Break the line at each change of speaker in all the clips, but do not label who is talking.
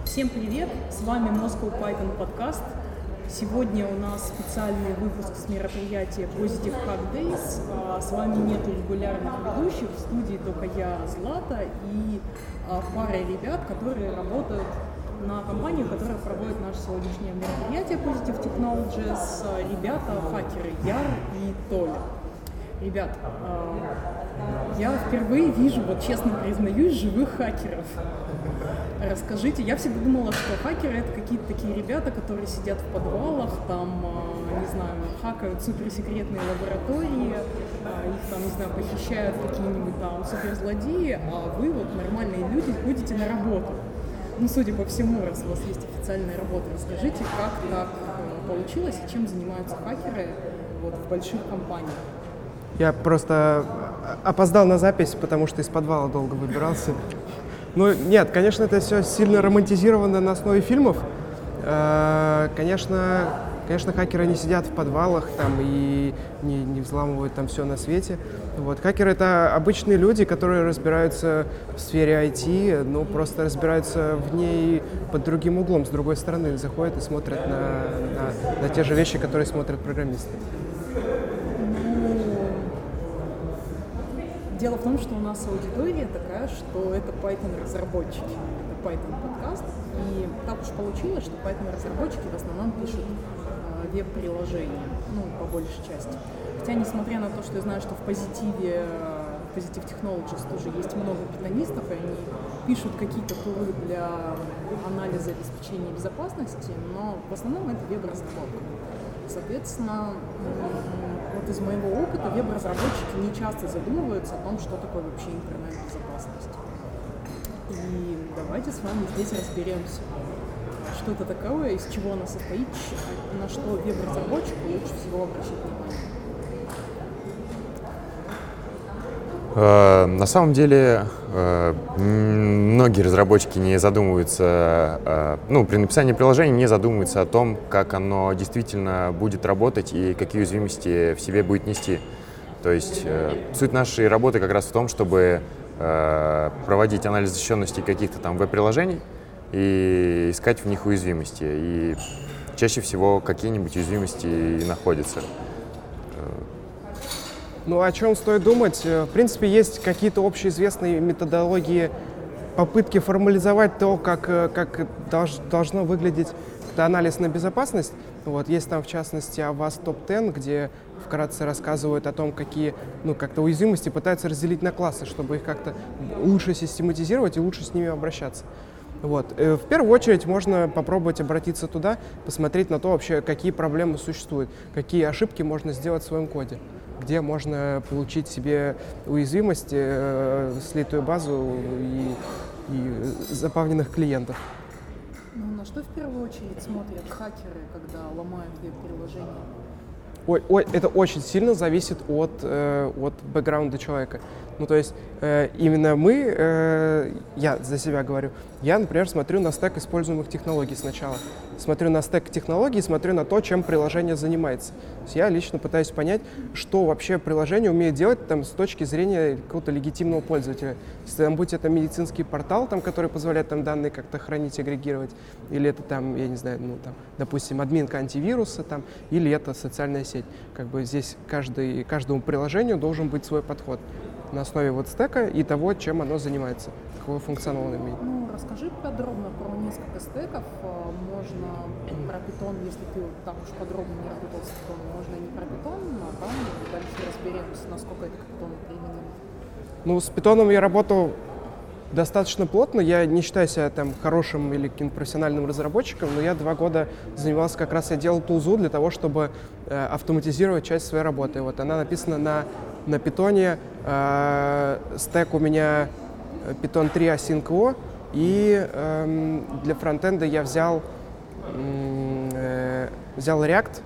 Всем привет! С вами Moscow Python подкаст. Сегодня у нас специальный выпуск с мероприятия Positive Hack Days. А, С вами нет регулярных ведущих, в студии только я, Злата, и а, пара ребят, которые работают на компанию, которая проводит наше сегодняшнее мероприятие Positive Technologies. Ребята, хакеры Яр и Толя. Ребят, а, я впервые вижу, вот честно признаюсь, живых хакеров. Расскажите, я всегда думала, что хакеры это какие-то такие ребята, которые сидят в подвалах, там, а, не знаю, хакают суперсекретные лаборатории, а, их там, не знаю, похищают какие-нибудь там суперзлодеи, а вы вот нормальные люди ходите на работу. Ну, судя по всему, раз у вас есть официальная работа, расскажите, как так э, получилось и чем занимаются хакеры вот, в больших компаниях.
Я просто опоздал на запись, потому что из подвала долго выбирался. Ну, нет, конечно, это все сильно романтизировано на основе фильмов. Э, Конечно, конечно, хакеры не сидят в подвалах там и не, не взламывают там все на свете. Вот. Хакеры — это обычные люди, которые разбираются в сфере IT, но просто разбираются в ней под другим углом, с другой стороны, заходят и смотрят на, на, на те же вещи, которые смотрят программисты.
Дело в том, что у нас аудитория такая, что это Python-разработчики, это Python-подкаст, и так уж получилось, что Python-разработчики в основном пишут э, веб-приложения, ну, по большей части. Хотя, несмотря на то, что я знаю, что в позитиве, э, Positive Technologies тоже есть много питонистов, и они пишут какие-то туры для анализа обеспечения безопасности, но в основном это веб-разработка. Соответственно, вот из моего опыта веб-разработчики не часто задумываются о том, что такое вообще интернет-безопасность. И давайте с вами здесь разберемся, что это такое, из чего она состоит, на что веб-разработчику лучше всего обращать внимание.
На самом деле э, многие разработчики не задумываются, э, ну, при написании приложения не задумываются о том, как оно действительно будет работать и какие уязвимости в себе будет нести. То есть э, суть нашей работы как раз в том, чтобы э, проводить анализ защищенности каких-то там веб-приложений и искать в них уязвимости. И чаще всего какие-нибудь уязвимости и находятся.
Ну, о чем стоит думать? Э, В принципе, есть какие-то общеизвестные методологии попытки формализовать то, как, э, как долж- должно выглядеть анализ на безопасность. Вот, есть там, в частности, АВАС ТОП-10, где вкратце рассказывают о том, какие ну, как-то уязвимости пытаются разделить на классы, чтобы их как-то лучше систематизировать и лучше с ними обращаться. Вот. э, В первую очередь можно попробовать обратиться туда, посмотреть на то вообще, какие проблемы существуют, какие ошибки можно сделать в своем коде, где можно получить себе уязвимость, э, слитую базу и, и запавненных клиентов.
Ну, на что в первую очередь смотрят хакеры, когда ломают веб-приложение?
Ой, ой, это очень сильно зависит от, э, от бэкграунда человека. Ну, то есть э, именно мы, э, я за себя говорю, я, например, смотрю на стек используемых технологий сначала. Смотрю на стек технологий, смотрю на то, чем приложение занимается. То есть я лично пытаюсь понять, что вообще приложение умеет делать там, с точки зрения какого-то легитимного пользователя. Если там, будь это медицинский портал, там, который позволяет там данные как-то хранить, агрегировать, или это там, я не знаю, ну, там, допустим, админка антивируса, там, или это социальная сеть. Как бы здесь каждый, каждому приложению должен быть свой подход на основе вот стека и того, чем оно занимается, какой функционал оно имеет.
Ну, расскажи подробно про несколько стеков. А, Можно про питон, если ты вот так уж подробно не работал с питоном, можно и не про питон, а там дальше разберемся, насколько это к питону применимо.
Ну, с питоном я работал достаточно плотно. Я не считаю себя там хорошим или каким-то профессиональным разработчиком, но я два года занимался как раз, я делал тулзу для того, чтобы э, автоматизировать часть своей работы. Вот она написана на, на питоне. Э, стек у меня э, Python 3 Async.o, и эм, для фронтенда я взял, э, взял React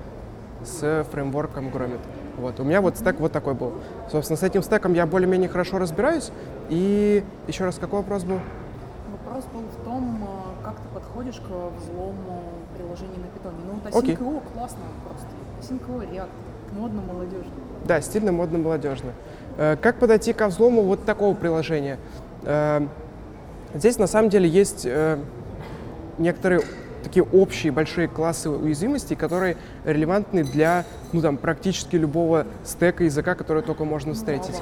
с фреймворком Gromit. Вот. У меня вот стек вот такой был. Собственно, с этим стеком я более-менее хорошо разбираюсь. И еще раз, какой вопрос был?
Вопрос был в том, а, как ты подходишь к взлому приложений на питоне. Ну, вот
Окей.
Async.io классно просто. Async.io React, модно, молодежно.
Да, стильно, модно, молодежно. Э, Как подойти ко взлому вот такого приложения? Э, Здесь на самом деле есть, э, некоторые такие общие большие классы уязвимостей, которые релевантны для ну, там, практически любого стека языка, который только можно встретить.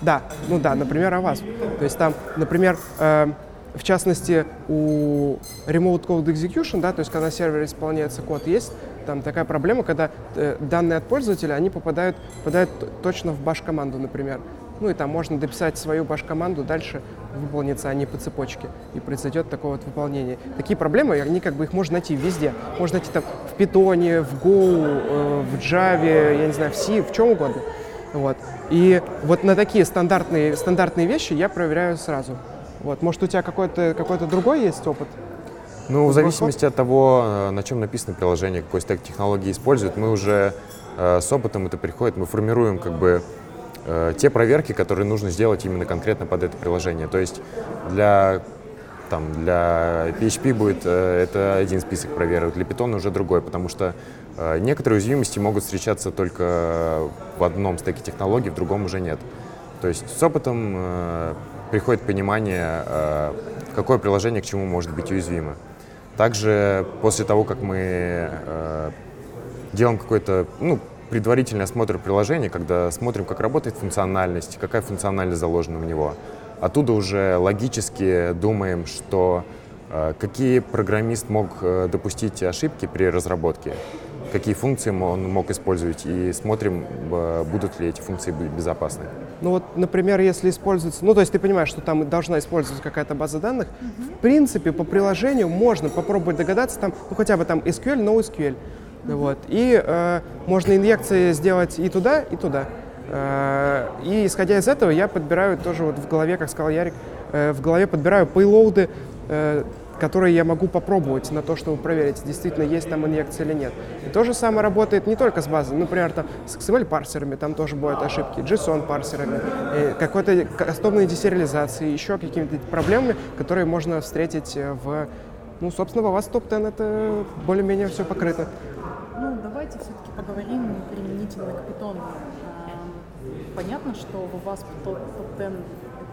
Да, ну да, например, Avast. То есть там, например, э, в частности, у Remote Code Execution, да, то есть когда сервер исполняется код, есть там такая проблема, когда э, данные от пользователя, они попадают, попадают точно в баш-команду, например. Ну и там можно дописать свою баш-команду, дальше выполнится они по цепочке, и произойдет такое вот выполнение. Такие проблемы, они как бы их можно найти везде. Можно найти там в Python, в Go, э, в Java, я не знаю, в C, в чем угодно. Вот. И вот на такие стандартные, стандартные вещи я проверяю сразу. Вот. Может, у тебя какой-то какой другой есть опыт?
Ну, в зависимости от того, э, на чем написано приложение, какой стек технологии использует, мы уже э, с опытом это приходит, мы формируем как бы э, те проверки, которые нужно сделать именно конкретно под это приложение. То есть для там, для PHP будет это один список проверок, для Python уже другой, потому что некоторые уязвимости могут встречаться только в одном стеке технологий, в другом уже нет. То есть с опытом приходит понимание, какое приложение к чему может быть уязвимо. Также после того, как мы э, делаем какой-то ну, предварительный осмотр приложения, когда смотрим, как работает функциональность, какая функциональность заложена в него, оттуда уже логически думаем, что э, какие программист мог э, допустить ошибки при разработке, какие функции он мог использовать, и смотрим, э, будут ли эти функции безопасны.
Ну вот, например, если используется, ну то есть ты понимаешь, что там должна использоваться какая-то база данных, mm-hmm. в принципе, по приложению можно попробовать догадаться, там, ну хотя бы там SQL, NoSQL, mm-hmm. вот, и э, можно инъекции сделать и туда, и туда. Э, и исходя из этого я подбираю тоже вот в голове, как сказал Ярик, э, в голове подбираю пейлоуды, э, которые я могу попробовать на то, чтобы проверить, действительно есть там инъекция или нет. И то же самое работает не только с базой, например, там, с XML-парсерами, там тоже бывают ошибки, JSON-парсерами, э, какой-то кастомной десериализацией, еще какими-то проблемами, которые можно встретить в, ну, собственно, у вас топ-10 это более-менее все покрыто.
Ну, давайте все-таки поговорим применительно к Python. Понятно, что у вас топ-10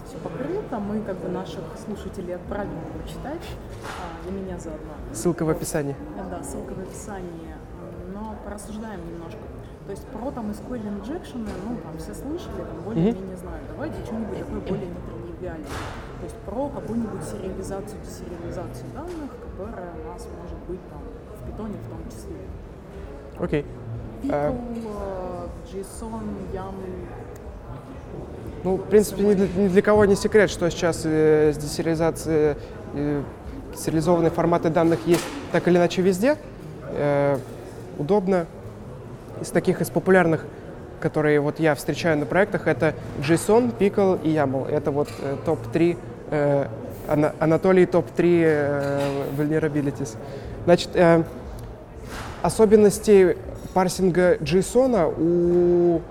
все покрыто. Мы как бы наших слушателей отправим его читать, а, для меня заодно.
Ссылка в описании.
Да, ссылка в описании. Но порассуждаем немножко. То есть про там SQL injection, ну там все слышали, там более-менее знают. Давайте что-нибудь такое более нетривиальное. То есть про какую-нибудь сериализацию, десериализацию данных, которая у нас может быть там в питоне в том числе.
Окей. Okay.
Pickle, uh, JSON, YAML,
ну, в принципе, ни для, ни для кого не секрет, что сейчас э, с десериализацией э, сериализованные форматы данных есть так или иначе везде. Э, удобно. Из таких, из популярных, которые вот я встречаю на проектах, это JSON, Pickle и YAML. Это вот э, топ-3, э, Анатолий топ-3 э, vulnerabilities. Значит, э, особенностей парсинга JSON у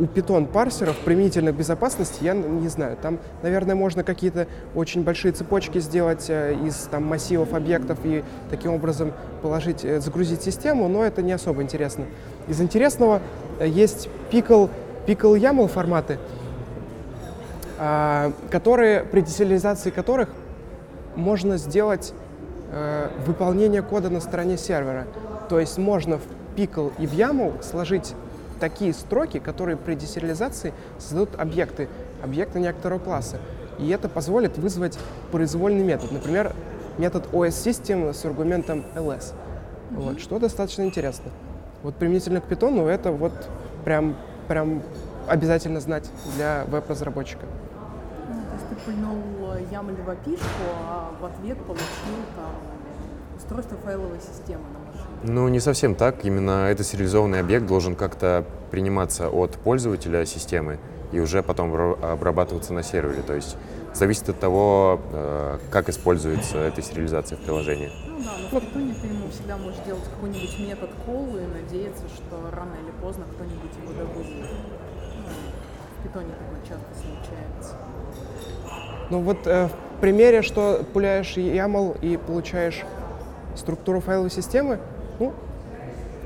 у Python парсеров применительно к безопасности я не знаю. Там, наверное, можно какие-то очень большие цепочки сделать э, из там, массивов объектов и таким образом положить, э, загрузить систему, но это не особо интересно. Из интересного э, есть Pickle, Pickle YAML форматы, а, которые, при десериализации которых можно сделать выполнение кода на стороне сервера. То есть можно в Pickle и в YAML сложить такие строки, которые при десериализации создадут объекты, объекты некоторого класса. И это позволит вызвать произвольный метод, например, метод OS-систем с аргументом ls, mm-hmm. вот, что достаточно интересно. Вот применительно к Python это вот прям, прям обязательно знать для веб-разработчика.
Ну, то есть ты пульнул YAML в опишку, а в ответ получил там устройство файловой системы на
ну, не совсем так. Именно этот сериализованный объект должен как-то приниматься от пользователя системы и уже потом обрабатываться на сервере. То есть зависит от того, э, как используется эта сериализация в приложении.
Ну да, но в Python ты ему всегда можешь делать какой-нибудь метод call и надеяться, что рано или поздно кто-нибудь его добудет. Ну, в Python такое часто случается.
Ну вот э, в примере, что пуляешь YAML и получаешь структуру файловой системы, ну,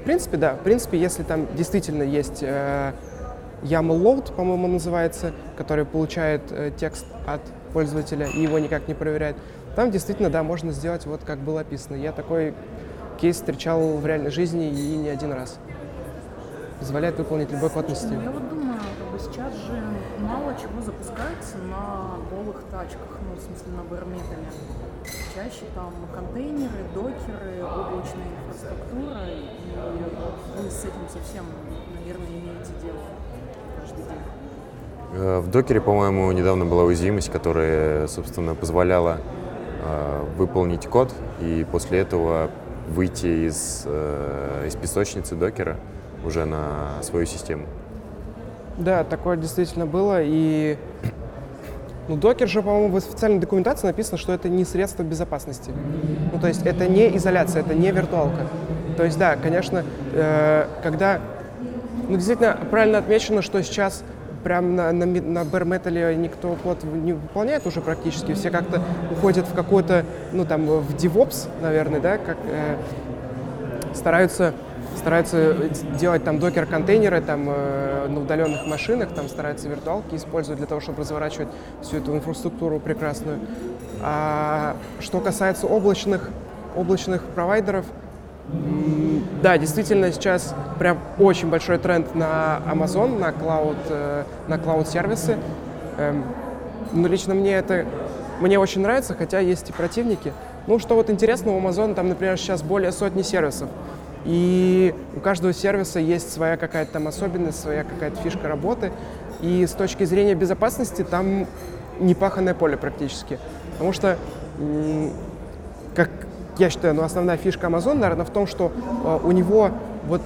в принципе, да. В принципе, если там действительно есть э, YAML load, по-моему, называется, который получает э, текст от пользователя и его никак не проверяет, там действительно, да, можно сделать вот как было описано. Я такой кейс встречал в реальной жизни и не один раз. Позволяет выполнить любой код на
Я вот думаю, как бы сейчас же мало чего запускается на голых тачках, ну, в смысле, на барметале. Чаще там контейнеры, докеры, облачная инфраструктура, и вы с этим совсем, наверное, имеете дело каждый день.
Э, в докере, по-моему, недавно была уязвимость, которая, собственно, позволяла э, выполнить код и после этого выйти из, э, из песочницы докера уже на свою систему.
Да, такое действительно было. И ну, докер же, по-моему, в официальной документации написано, что это не средство безопасности. Ну, то есть это не изоляция, это не виртуалка. То есть, да, конечно, э, когда... Ну, действительно, правильно отмечено, что сейчас прям на, на, на bare никто код не выполняет уже практически. Все как-то уходят в какой-то, ну, там, в DevOps, наверное, да, как э, стараются стараются делать там докер-контейнеры там, э, на удаленных машинах, там стараются виртуалки использовать для того, чтобы разворачивать всю эту инфраструктуру прекрасную. А что касается облачных, облачных провайдеров, да, действительно, сейчас прям очень большой тренд на Amazon, на cloud, э, на cloud сервисы. Эм, ну, лично мне это мне очень нравится, хотя есть и противники. Ну, что вот интересно, у Amazon там, например, сейчас более сотни сервисов. И у каждого сервиса есть своя какая-то там особенность, своя какая-то фишка работы. И с точки зрения безопасности там непаханное поле практически. Потому что, как я считаю, ну, основная фишка Amazon, наверное, в том, что э, у него вот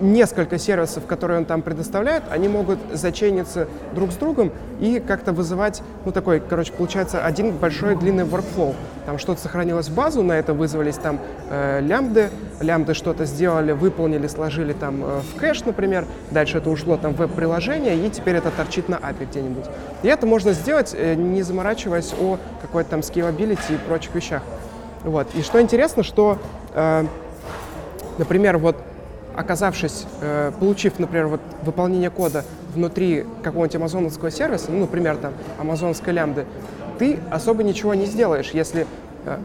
несколько сервисов, которые он там предоставляет, они могут зачейниться друг с другом и как-то вызывать, ну такой, короче, получается один большой длинный workflow. Там что-то сохранилось в базу, на это вызвались там э, лямбды, лямбды что-то сделали, выполнили, сложили там э, в кэш, например, дальше это ушло там в веб-приложение, и теперь это торчит на API где-нибудь. И это можно сделать, э, не заморачиваясь о какой-то там scalability и прочих вещах. Вот. И что интересно, что, э, например, вот оказавшись, э, получив, например, вот выполнение кода внутри какого-нибудь амазоновского сервиса, ну, например, там, амазонской лямбды, ты особо ничего не сделаешь, если, э,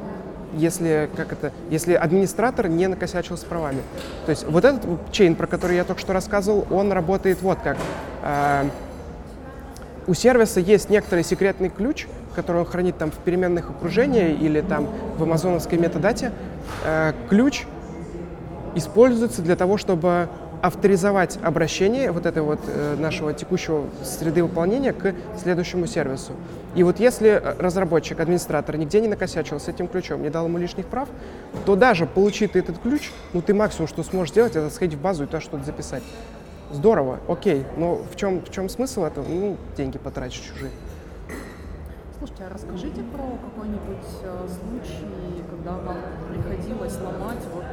если, как это, если администратор не накосячил с правами. То есть вот этот чейн, про который я только что рассказывал, он работает вот как. Э, у сервиса есть некоторый секретный ключ, который он хранит там в переменных окружениях или там в амазоновской метадате. Ключ используется для того, чтобы авторизовать обращение вот этой вот э, нашего текущего среды выполнения к следующему сервису. И вот если э, разработчик, администратор нигде не накосячил с этим ключом, не дал ему лишних прав, то даже получив этот ключ, ну ты максимум, что сможешь сделать, это сходить в базу и туда что-то записать. Здорово, окей, но в чем, в чем смысл этого? Ну, деньги потратить чужие.
Слушайте, а расскажите про какой-нибудь э, случай, когда вам приходилось ломать вот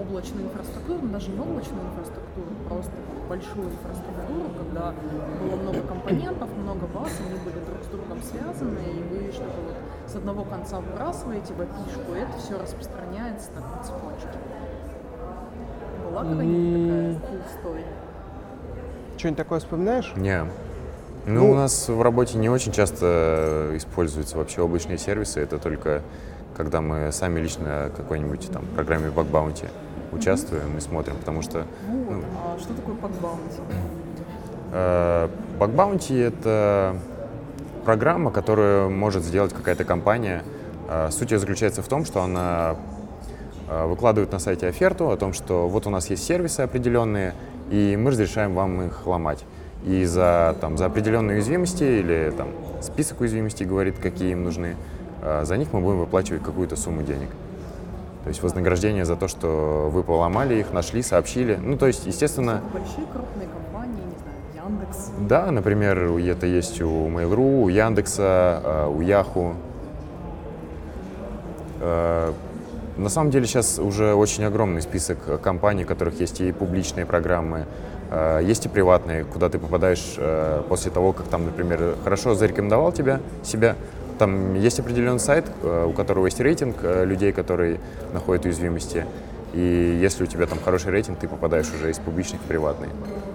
облачную инфраструктуру, ну, даже не облачную инфраструктуру, просто большую инфраструктуру, когда было много компонентов, много баз, они были друг с другом связаны, и вы что-то вот с одного конца выбрасываете в опишку, и это все распространяется так по цепочке. Была какая-нибудь такая cool
Что-нибудь такое вспоминаешь?
Не. Ну, ну, у нас в работе не очень часто используются вообще облачные сервисы. Это только когда мы сами лично какой-нибудь там программе Bug Bounty участвуем и смотрим, потому что...
Ну, а что такое Bug Bounty?
Э, это программа, которую может сделать какая-то компания. Э, суть ее заключается в том, что она э, выкладывает на сайте оферту о том, что вот у нас есть сервисы определенные, и мы разрешаем вам их ломать и за, там, за определенные уязвимости или там, список уязвимостей говорит, какие им нужны, за них мы будем выплачивать какую-то сумму денег. То есть вознаграждение за то, что вы поломали их, нашли, сообщили. Ну, то есть, естественно...
Большие крупные компании, не знаю, Яндекс.
Да, например, это есть у Mail.ru, у Яндекса, а, у Яху. А, на самом деле сейчас уже очень огромный список компаний, у которых есть и публичные программы, Э, есть и приватные, куда ты попадаешь после того, как там, например, хорошо зарекомендовал тебя, себя. Там есть определенный сайт, э, у которого есть рейтинг людей, которые находят уязвимости. И если у тебя там хороший рейтинг, ты попадаешь уже из публичных в приватный.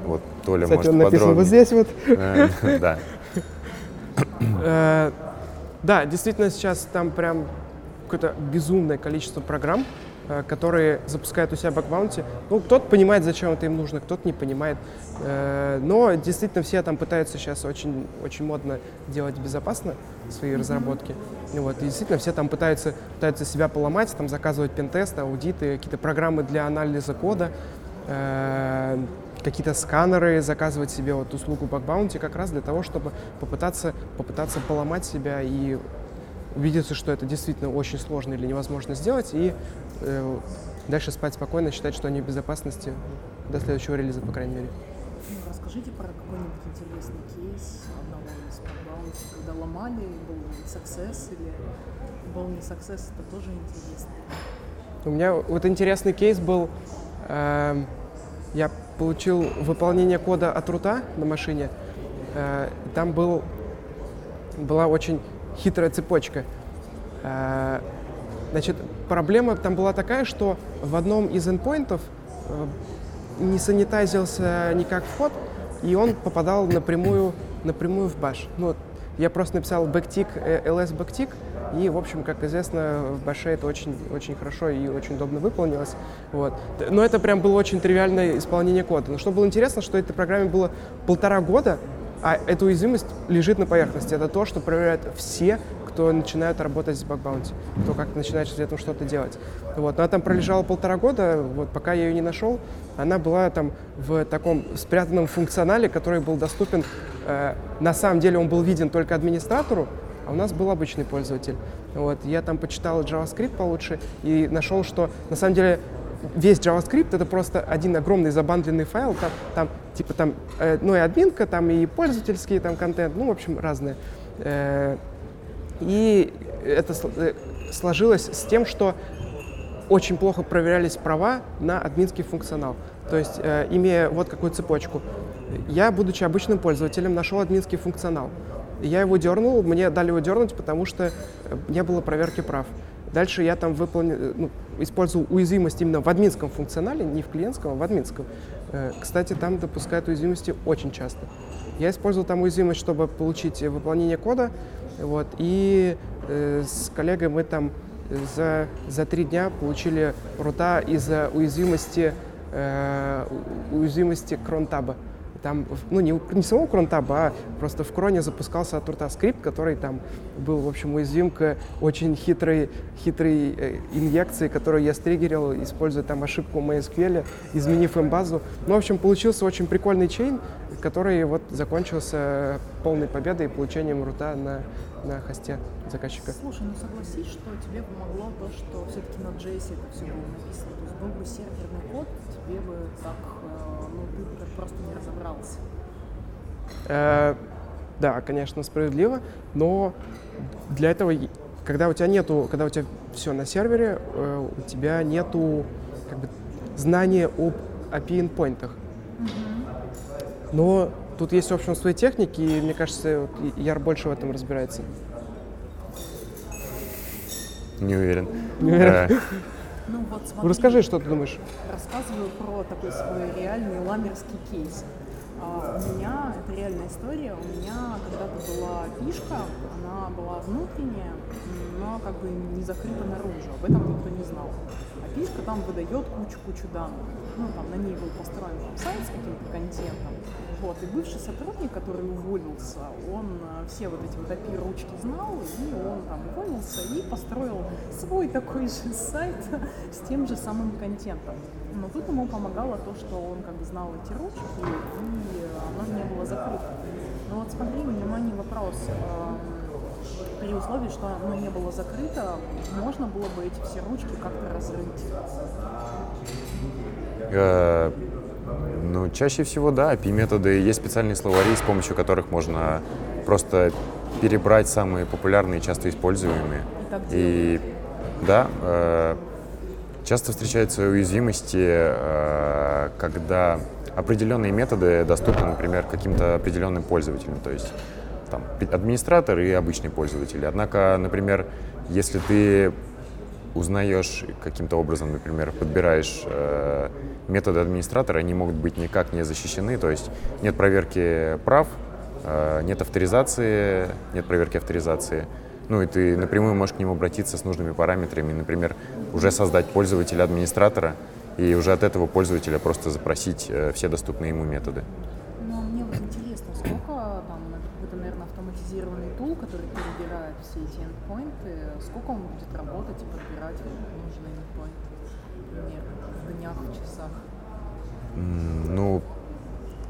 Вот Толя
Кстати,
может
он написан
подробнее.
вот здесь вот.
Да.
Да, действительно сейчас там прям какое-то безумное количество программ, э, которые запускают у себя bug bounty. Ну, кто-то понимает, зачем это им нужно, кто-то не понимает. Э, но действительно все там пытаются сейчас очень, очень модно делать безопасно свои разработки. Вот, и действительно все там пытаются, пытаются себя поломать, там заказывать пентесты, аудиты, какие-то программы для анализа кода, э, какие-то сканеры, заказывать себе вот услугу bug bounty как раз для того, чтобы попытаться, попытаться поломать себя и убедиться, что это действительно очень сложно или невозможно сделать, и э, дальше спать спокойно, считать, что они в безопасности до следующего релиза, по крайней мере.
Ну, расскажите про какой-нибудь интересный кейс одного из bug bounty, когда ломали, был success или был не success, это тоже интересно.
У меня вот интересный кейс был, э, я получил выполнение кода от рута на машине, э, там был, была очень хитрая цепочка. Э, значит, проблема там была такая, что в одном из endpointов э, не санитайзился никак вход, и он попадал напрямую, напрямую в баш. Ну, я просто написал backtick, ls backtick, и, в общем, как известно, в баше это очень, очень хорошо и очень удобно выполнилось. Вот. Но это прям было очень тривиальное исполнение кода. Но что было интересно, что этой программе было полтора года, а эта уязвимость лежит на поверхности. Это то, что проверяют все, кто начинает работать с баг-баунти, кто как начинает с этим что-то делать. Вот. Она там пролежала полтора года, вот, пока я ее не нашел. Она была там в таком спрятанном функционале, который был доступен. Э, на самом деле он был виден только администратору, а у нас был обычный пользователь. Вот. Я там почитал JavaScript получше и нашел, что на самом деле весь JavaScript это просто один огромный забандленный файл, там, там типа там, э, ну и админка, там и пользовательский там контент, ну, в общем, разные. Э, и это э, сложилось с тем, что очень плохо проверялись права на админский функционал. То есть, э, имея вот какую цепочку, я, будучи обычным пользователем, нашел админский функционал. Я его дернул, мне дали его дернуть, потому что э, не было проверки прав. Дальше я там выполнил, ну, использовал уязвимость именно в админском функционале, не в клиентском, а в админском. Кстати, там допускают уязвимости очень часто. Я использовал там уязвимость, чтобы получить выполнение кода, вот, и э, с коллегой мы там за, за три дня получили рута из-за уязвимости, э, уязвимости кронтаба. Там, ну, не, не самого кронтаба, а просто в кроне запускался от рута скрипт, который там был, в общем, уязвим к очень хитрой, хитрой э, инъекции, которую я стригерил, используя там ошибку MySQL, изменив им базу. Ну, в общем, получился очень прикольный чейн, который вот закончился полной победой и получением рута на, на хосте заказчика.
Слушай, ну согласись, что тебе помогло то, что все-таки на JS это все было написано. То есть был бы серверный код, тебе бы так ну, ты просто не разобрался.
Э, да, конечно, справедливо, но для этого, когда у тебя нету, когда у тебя все на сервере, э, у тебя нету как бы, знания об API endpointах. Но тут есть, в общем, свои техники, и мне кажется, вот, Яр больше в этом разбирается.
Не уверен.
Не уверен.
Э,
Ну вот смотри,
Расскажи, что ты думаешь.
рассказываю про такой свой реальный ламерский кейс. А, у меня, это реальная история, у меня когда-то была фишка, она была внутренняя, но как бы не закрыта наружу, об этом никто не знал. А фишка там выдает кучу-кучу данных. Ну, там на ней был построен там, сайт с каким-то контентом. Вот, и бывший сотрудник, который уволился, он э, все вот эти вот API ручки знал, и он там уволился и построил свой такой же сайт с тем же самым контентом. Но тут ему помогало то, что он как бы знал эти ручки, и оно не было закрыто. Но вот смотри, внимание, вопрос. Эм, При условии, что оно не было закрыто, можно было бы эти все ручки как-то разрыть.
Ну, чаще всего, да, API-методы. Есть специальные словари, с помощью которых можно просто перебрать самые популярные, часто используемые.
И
И да, э, часто встречаются уязвимости, э, когда определенные методы доступны, например, каким-то определенным пользователям, то есть там администратор и обычный пользователь. Однако, например, если ты узнаешь каким-то образом, например, подбираешь э, методы администратора, они могут быть никак не защищены, то есть нет проверки прав, э, нет авторизации, нет проверки авторизации, Ну и ты напрямую можешь к нему обратиться с нужными параметрами, например, уже создать пользователя-администратора и уже от этого пользователя просто запросить э, все доступные ему методы.
Ну, мне вот интересно, сколько там, какой-то, наверное, автоматизированный тул, который перебирает все эти эндпоинты, сколько он будет работать и подбирать нужный эндпоинт, например, в днях, в часах?
Ну,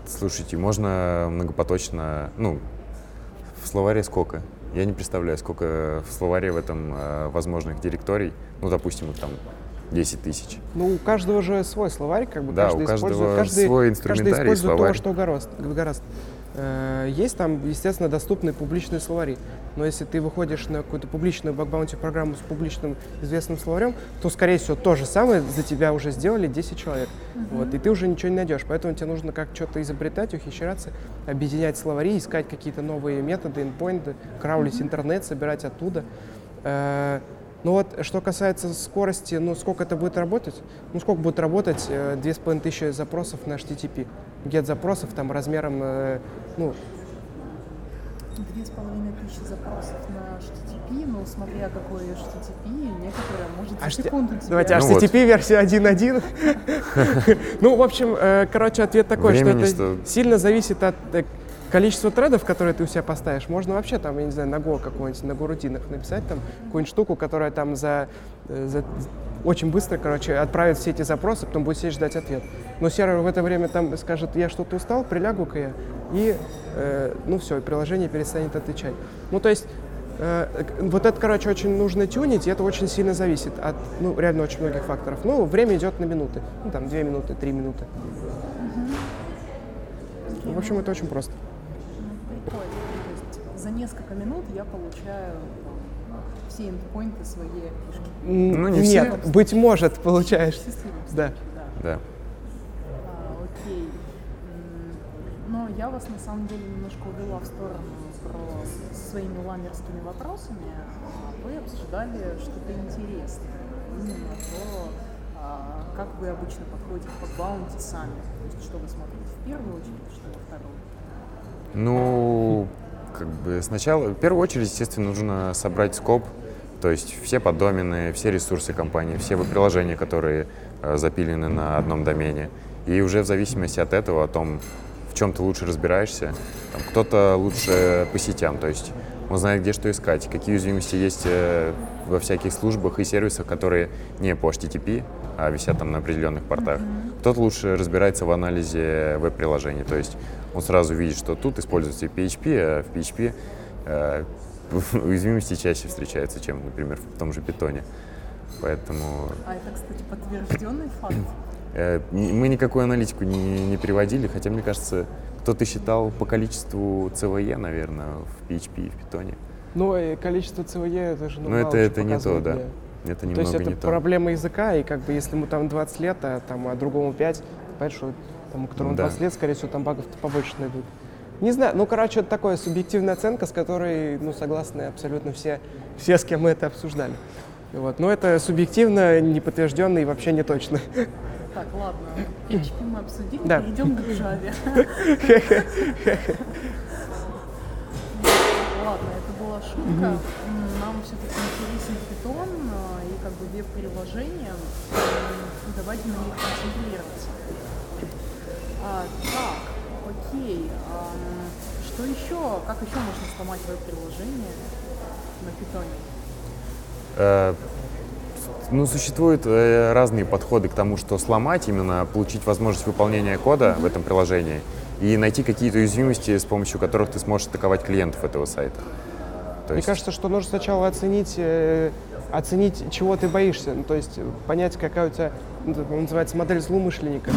слушайте, можно многопоточно, ну, в словаре сколько? Я не представляю, сколько в словаре в этом э, возможных директорий. Ну, допустим, их там 10 тысяч.
Ну, у каждого же свой словарь, как бы
Да,
каждый
у каждого
использует, каждый,
свой
каждый
инструментарий,
использует
словарь.
то, что гораст, гораст. Э, Есть там, естественно, доступные публичные словари. Но если ты выходишь на какую-то публичную бакбаунти программу с публичным известным словарем, то, скорее всего, то же самое за тебя уже сделали 10 человек. Вот, и ты уже ничего не найдешь. Поэтому тебе нужно как что-то изобретать, ухищряться, объединять словари, искать какие-то новые методы, инпоинты, краулить интернет, собирать оттуда. Э, Ну вот, что касается скорости, ну сколько это будет работать? Ну сколько будет работать э, две с половиной тысячи запросов на HTTP? Get запросов там размером, э, ну,
Две с половиной тысячи запросов на HTTP, но смотря какой HTTP, некоторые может за
HT
секунду тебе...
давайте
Ну вот.
HTTP версия 1.1. Ну, в общем, э, короче, ответ такой, что это сильно зависит от количества тредов, которые ты у себя поставишь. Можно вообще там, я не знаю, на Go какой-нибудь, на Go рутинах написать там какую-нибудь штуку, которая там за, э, за- очень быстро, короче, отправит все эти запросы, потом будет сидеть ждать ответ. Но сервер в это время там скажет, я что-то устал, прилягу-ка я, и, э, ну все, приложение перестанет отвечать. Ну, то есть, э, вот это, короче, очень нужно тюнить, и это очень сильно зависит от, ну, реально очень многих факторов. Ну, время идет на минуты, ну, там, две минуты, три минуты. Ну, в общем, это очень просто.
Прикольно. То есть за несколько минут я получаю все эндпоинты своей фишки.
Ну, не
Нет,
все.
быть может, получаешь.
В счастливом
Да.
да.
Да.
А, окей. Но я вас на самом деле немножко увела в сторону про с- своими ламерскими вопросами. А Вы обсуждали что-то интересное. Именно то, а, как вы обычно подходите к баунти сами. То есть что вы смотрите в первую очередь, что во вторую.
Ну, как бы сначала, в первую очередь, естественно, нужно собрать скоп, то есть все поддомены, все ресурсы компании, все приложения, которые э, запилены на одном домене. И уже в зависимости от этого, о том, в чем ты лучше разбираешься, кто-то лучше по сетям, то есть он знает, где что искать, какие уязвимости есть э, во всяких службах и сервисах, которые не по HTTP, а висят там на определенных портах. Кто-то лучше разбирается в анализе веб-приложений, то есть он сразу видит, что тут используется PHP, а в PHP э, уязвимости чаще встречаются, чем, например, в том же питоне. Поэтому
А это, кстати, подтвержденный факт.
Э, мы никакую аналитику не, не приводили, хотя, мне кажется, кто-то считал по количеству CVE, наверное, в PHP и в питоне.
Но и количество CVE это же ну,
Но
мало
это, это не то, да. Это
То
немного
есть это
не то.
проблема языка, и как бы если ему там 20 лет, а, там, а другому 5, понимаешь, что тому, которому
Да.
20 лет, скорее всего, там багов побольше найдут. Не знаю, ну, короче, это такая субъективная оценка, с которой, ну, согласны абсолютно все, все, с кем мы это обсуждали. Вот. Но это субъективно, неподтвержденно и вообще не точно.
Так, ладно, PHP мы обсудили,
Да.
перейдем к Java. Ладно, это была шутка. Нам все-таки интересен питон а, и как бы веб-приложения. Давайте на них концентрироваться. А, так, окей. ам, Что еще? Как еще можно сломать веб-приложение на питоне?
Ну, существуют э, разные подходы к тому, что сломать, именно получить возможность выполнения кода в этом приложении и найти какие-то уязвимости, с помощью которых ты сможешь атаковать клиентов этого сайта. То
Мне
есть,
кажется, что нужно сначала оценить, э, оценить, чего ты боишься, ну, то есть э, понять, какая у тебя, ну, называется модель злоумышленника.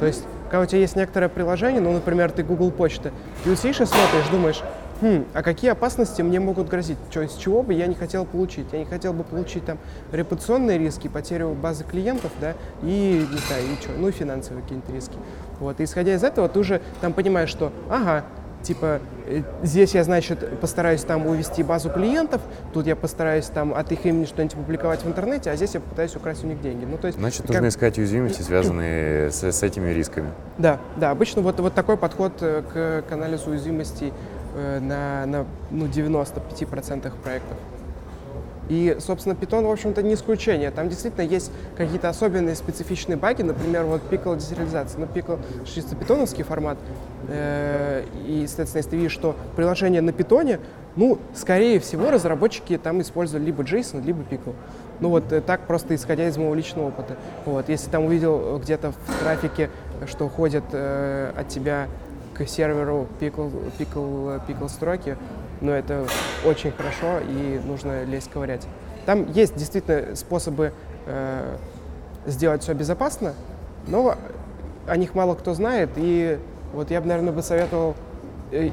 То есть, когда у тебя есть некоторое приложение, ну, например, ты Google Почта, ты вот сидишь и смотришь, думаешь, хм, а какие опасности мне могут грозить? Чё, из чего бы я не хотел получить? Я не хотел бы получить там репутационные риски, потерю базы клиентов, да, и, не знаю, и чё, ну, и финансовые какие-нибудь риски. Вот, и исходя из этого, ты уже там понимаешь, что, ага, Типа, э, здесь я, значит, постараюсь там увести базу клиентов, тут я постараюсь там от их имени что-нибудь публиковать в интернете, а здесь я попытаюсь украсть у них деньги. Ну, то есть,
значит,
как-
нужно искать уязвимости, связанные с, с этими рисками.
Да, да, обычно вот, вот такой подход э, к, к анализу уязвимостей на, на ну, 95% проектов. И, собственно, Python, в общем-то, не исключение. Там действительно есть какие-то особенные специфичные баги, например, вот pickle десериализация. Ну, pickle чисто питоновский формат. Э, и, соответственно, если ты видишь, что приложение на питоне, ну, скорее всего, разработчики там использовали либо JSON, либо pickle. Ну вот э, так просто исходя из моего личного опыта. Вот, если там увидел где-то в трафике, что ходят э, от тебя серверу pickle, pickle, pickle строки, но это очень хорошо и нужно лезть ковырять. Там есть действительно способы э, сделать все безопасно, но о них мало кто знает, и вот я бы, наверное, бы советовал э,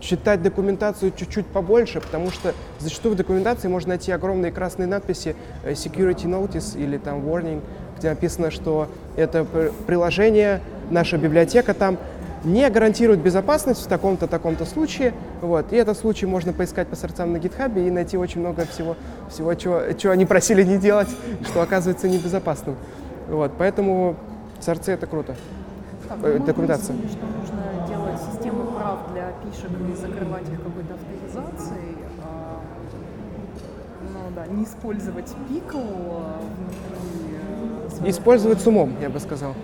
читать документацию чуть-чуть побольше, потому что зачастую в документации можно найти огромные красные надписи э, security notice или там warning, где написано, что это приложение, наша библиотека там, не гарантирует безопасность в таком-то, таком-то случае. Вот. И этот случай можно поискать по сорцам на гитхабе и найти очень много всего, всего чего, чего они просили не делать, что оказывается небезопасным. Вот. Поэтому сорцы это круто.
Так, э, документация. Что нужно делать системы прав для пишек и закрывать их какой-то авторизацией. А, ну да, не использовать пикл
внутри. Э, использовать с умом, я бы сказал.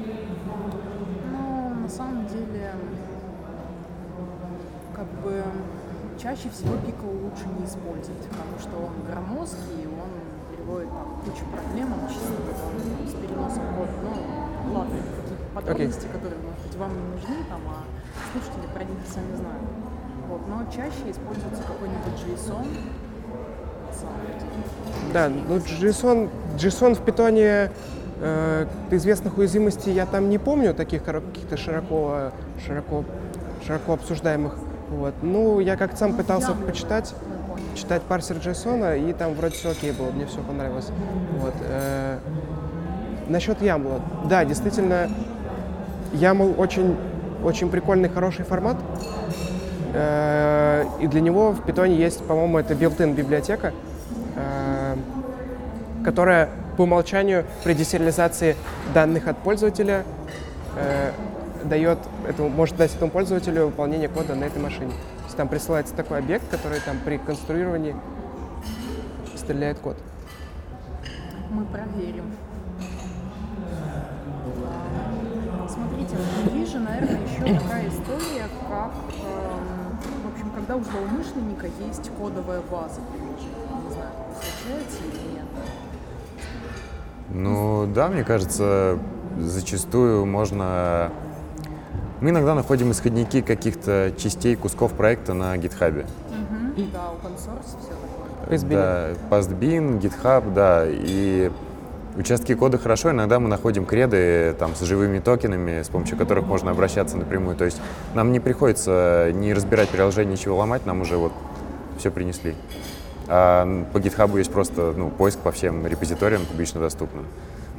Чаще всего пикл лучше не использовать, потому что он громоздкий, он приводит там, кучу проблем, он чисто он с переносом кода. Ну, ладно, какие подробности, okay. которые, может быть, вам не нужны, там, а слушатели про них сами знают. Вот, но чаще используется какой-нибудь JSON.
Да, ну JSON, JSON в питоне э, известных уязвимостей я там не помню, таких каких-то широко, широко, широко обсуждаемых. Вот. Ну, я как-то сам пытался почитать, читать парсер JSON, и там вроде все окей было, мне все понравилось. Вот. Э, насчет YAML. Да, действительно, YAML очень, очень прикольный, хороший формат. Э, и для него в Python есть, по-моему, это built-in библиотека, э, которая по умолчанию при десериализации данных от пользователя дает, это может дать этому пользователю выполнение кода на этой машине. То есть там присылается такой объект, который там при конструировании стреляет код.
Мы проверим. Смотрите, есть же, наверное, еще такая история, как, э, в общем, когда у злоумышленника есть кодовая база Не знаю, случается или нет?
Ну да, мне кажется, зачастую можно мы иногда находим исходники каких-то частей, кусков проекта на GitHub.
Угу. Да, open source, все
такое. Да, Pastbin, GitHub, да, и участки кода хорошо, иногда мы находим креды там, с живыми токенами, с помощью которых можно обращаться напрямую. То есть нам не приходится не разбирать приложение, ничего ломать, нам уже вот все принесли. А по GitHub есть просто ну, поиск по всем репозиториям публично доступным.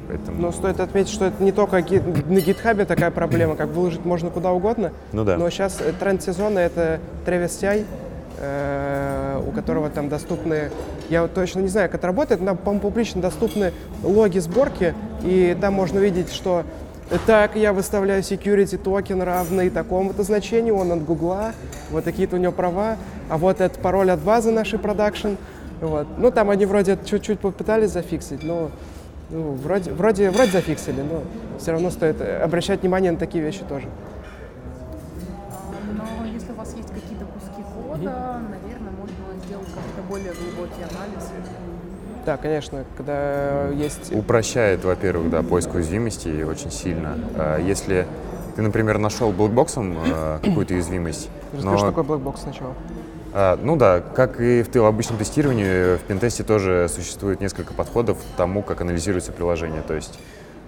Поэтому... Но стоит отметить, что это не только на GitHub такая проблема, как выложить можно куда угодно.
Ну да.
Но сейчас тренд сезона это Travis CI, э, у которого там доступны, я вот точно не знаю, как это работает, но, по-моему, публично доступны логи сборки, и там можно увидеть, что так, я выставляю security токен равный такому-то значению, он от Гугла, вот такие-то у него права, а вот этот пароль от базы нашей продакшн. Вот. Ну, там они вроде чуть-чуть попытались зафиксить, но ну, вроде, вроде, вроде зафиксили, но все равно стоит обращать внимание на такие вещи тоже.
Но если у вас есть какие-то куски кода, mm-hmm. наверное, можно сделать какой-то более глубокий анализ.
Да, конечно, когда есть...
Упрощает, во-первых, да, поиск уязвимости очень сильно. А если ты, например, нашел black box ом э, какую-то уязвимость...
Расскажи, но... что такое black box сначала.
А, ну да, как и в обычном тестировании, в пентесте тоже существует несколько подходов к тому, как анализируется приложение. То есть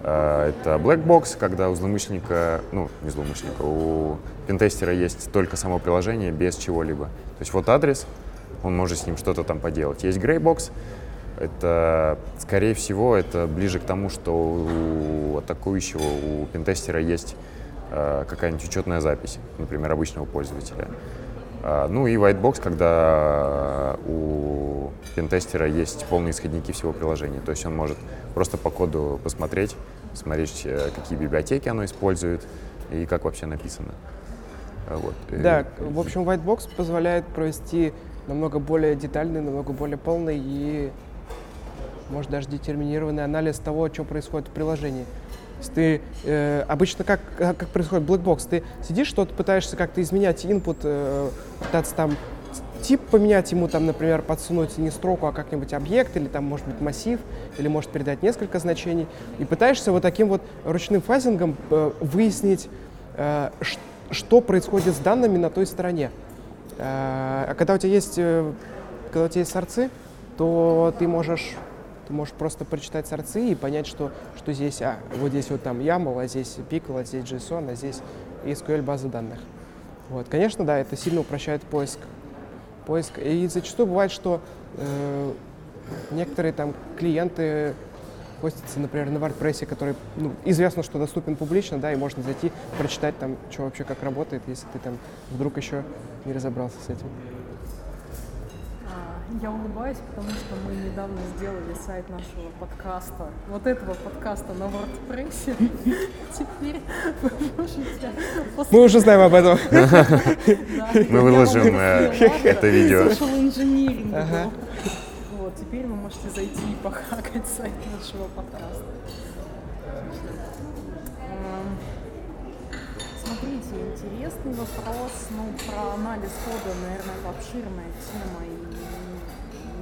а, это black box, когда у злоумышленника, ну не злоумышленника, у пентестера есть только само приложение без чего-либо. То есть вот адрес, он может с ним что-то там поделать. Есть gray box, это, скорее всего, это ближе к тому, что у атакующего, у пентестера есть э, какая-нибудь учетная запись, например, обычного пользователя. А, ну и whitebox, когда у пентестера есть полные исходники всего приложения. То есть он может просто по коду посмотреть, смотреть, э, какие библиотеки оно использует и как вообще написано.
Вот. Да, в общем, whitebox позволяет провести намного более детальный, намного более полный и может даже детерминированный анализ того, что происходит в приложении. Ты э, обычно как, как происходит blackbox, ты сидишь, что-то пытаешься как-то изменять input, э, пытаться там тип поменять ему, там, например, подсунуть не строку, а как-нибудь объект, или там, может быть, массив, или может передать несколько значений, и пытаешься вот таким вот ручным фазингом э, выяснить, э, что происходит с данными на той стороне. Э, а когда у тебя есть, э, когда у тебя есть сорцы, то ты можешь ты можешь просто прочитать сорцы и понять, что, что здесь, а, вот здесь вот там YAML, а здесь Pickle, а здесь JSON, а здесь SQL база данных. Вот, конечно, да, это сильно упрощает поиск поиск. И зачастую бывает, что э, некоторые там клиенты постятся, например, на WordPress, который ну, известно, что доступен публично, да, и можно зайти, прочитать там, что вообще как работает, если ты там вдруг еще не разобрался с этим.
Я улыбаюсь, потому что мы недавно сделали сайт нашего подкаста, вот этого подкаста на WordPress. Теперь вы можете...
Мы уже знаем об этом.
Мы выложим э, это видео.
Social Вот, теперь вы можете зайти и похакать сайт нашего подкаста. Смотрите, интересный вопрос, ну, про анализ кода, наверное, это обширная тема, и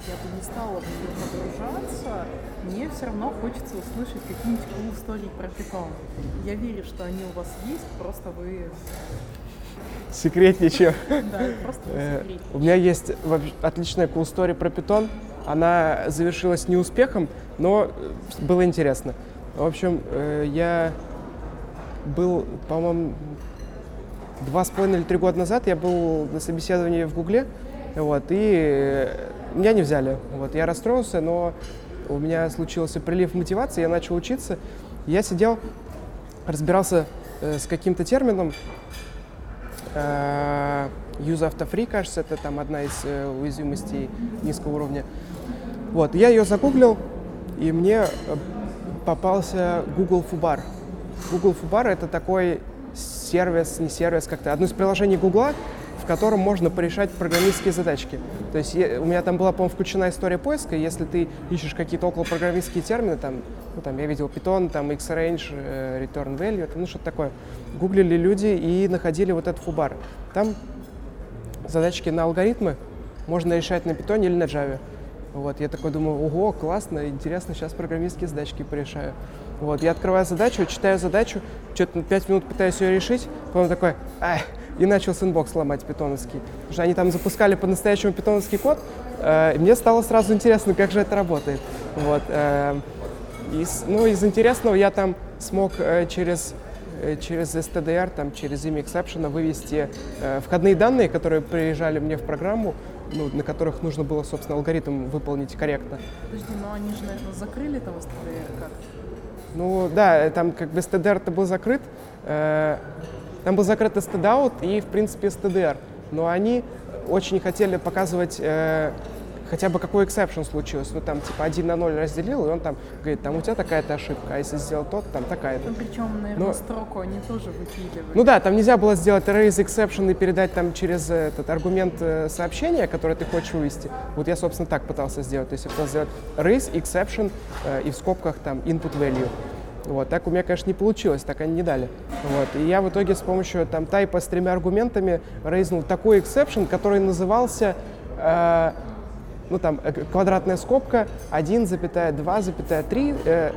я бы не стала в нее погружаться, мне все равно хочется услышать какие-нибудь cool истории про питон. Я верю, что они у вас есть, просто вы
секретничаю.
Да, просто э,
У меня есть отличная cool story про питон. Она завершилась неуспехом, но э, было интересно. В общем, э, я был, по-моему, два с половиной или три года назад я был на собеседовании в Гугле, вот, и меня не взяли. Вот, я расстроился, но у меня случился прилив мотивации, я начал учиться. Я сидел, разбирался э, с каким-то термином. Э, use free, кажется, это там одна из э, уязвимостей низкого уровня. Вот, я ее загуглил, и мне э, попался Google Fubar. Google Fubar это такой сервис, не сервис, как-то одно из приложений Google, в котором можно порешать программистские задачки. То есть я, у меня там была, по-моему, включена история поиска. Если ты ищешь какие-то околопрограммистские термины, там, ну, там я видел Python, там Xrange, э, Return Value, ну что-то такое, гуглили люди и находили вот этот фубар. Там задачки на алгоритмы можно решать на Python или на Java. Вот, я такой думаю, ого, классно, интересно, сейчас программистские задачки порешаю. Вот, я открываю задачу, читаю задачу, что-то 5 минут пытаюсь ее решить, потом такой, ай, и начал сэндбокс ломать питоновский. Потому что они там запускали по-настоящему питоновский код, э, и мне стало сразу интересно, как же это работает. Вот, э, из, ну, из интересного я там смог э, через э, через STDR, там, через имя exception вывести э, входные данные, которые приезжали мне в программу, ну, на которых нужно было, собственно, алгоритм выполнить корректно.
Подожди, но они же, наверное, закрыли там STDR как?
Ну да, там как бы STDR-то был закрыт. Э, там был закрыт STD-out и, в принципе, STDR. Но они очень хотели показывать э, хотя бы какой эксепшн случился. Ну, там, типа, 1 на 0 разделил, и он там говорит, там у тебя такая-то ошибка, а если сделал тот, там такая-то.
Ну, причем, наверное, Но... строку они тоже выкидывали.
Ну да, там нельзя было сделать raise exception и передать там через этот аргумент э, сообщения, который ты хочешь вывести. Вот я, собственно, так пытался сделать. То есть я пытался сделать raise exception э, и в скобках там input value. Вот, так у меня, конечно, не получилось, так они не дали. Вот, и я в итоге с помощью там тайпа с тремя аргументами рейзнул такой эксепшн, который назывался, э, ну там, э, квадратная скобка 1,2,3 э,